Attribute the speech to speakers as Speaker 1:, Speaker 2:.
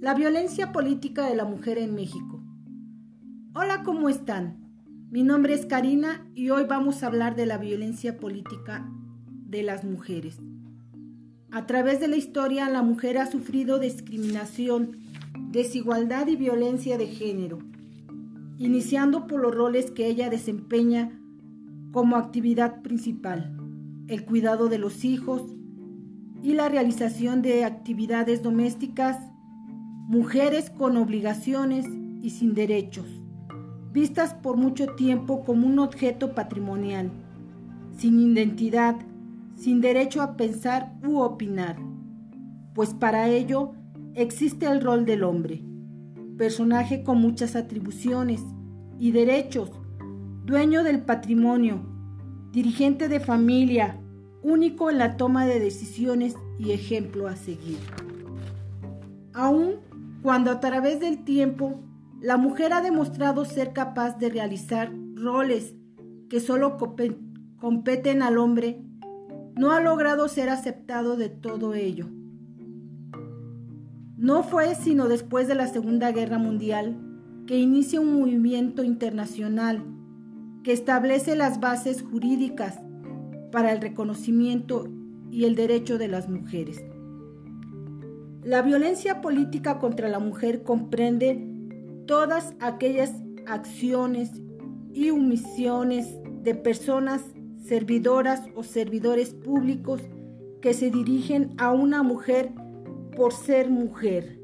Speaker 1: La violencia política de la mujer en México. Hola, ¿cómo están? Mi nombre es Karina y hoy vamos a hablar de la violencia política de las mujeres. A través de la historia, la mujer ha sufrido discriminación, desigualdad y violencia de género, iniciando por los roles que ella desempeña como actividad principal, el cuidado de los hijos y la realización de actividades domésticas, mujeres con obligaciones y sin derechos, vistas por mucho tiempo como un objeto patrimonial, sin identidad, sin derecho a pensar u opinar, pues para ello existe el rol del hombre, personaje con muchas atribuciones y derechos, dueño del patrimonio, dirigente de familia, único en la toma de decisiones y ejemplo a seguir. Aún cuando a través del tiempo la mujer ha demostrado ser capaz de realizar roles que solo competen al hombre, no ha logrado ser aceptado de todo ello. No fue sino después de la Segunda Guerra Mundial que inicia un movimiento internacional que establece las bases jurídicas para el reconocimiento y el derecho de las mujeres. La violencia política contra la mujer comprende todas aquellas acciones y omisiones de personas servidoras o servidores públicos que se dirigen a una mujer por ser mujer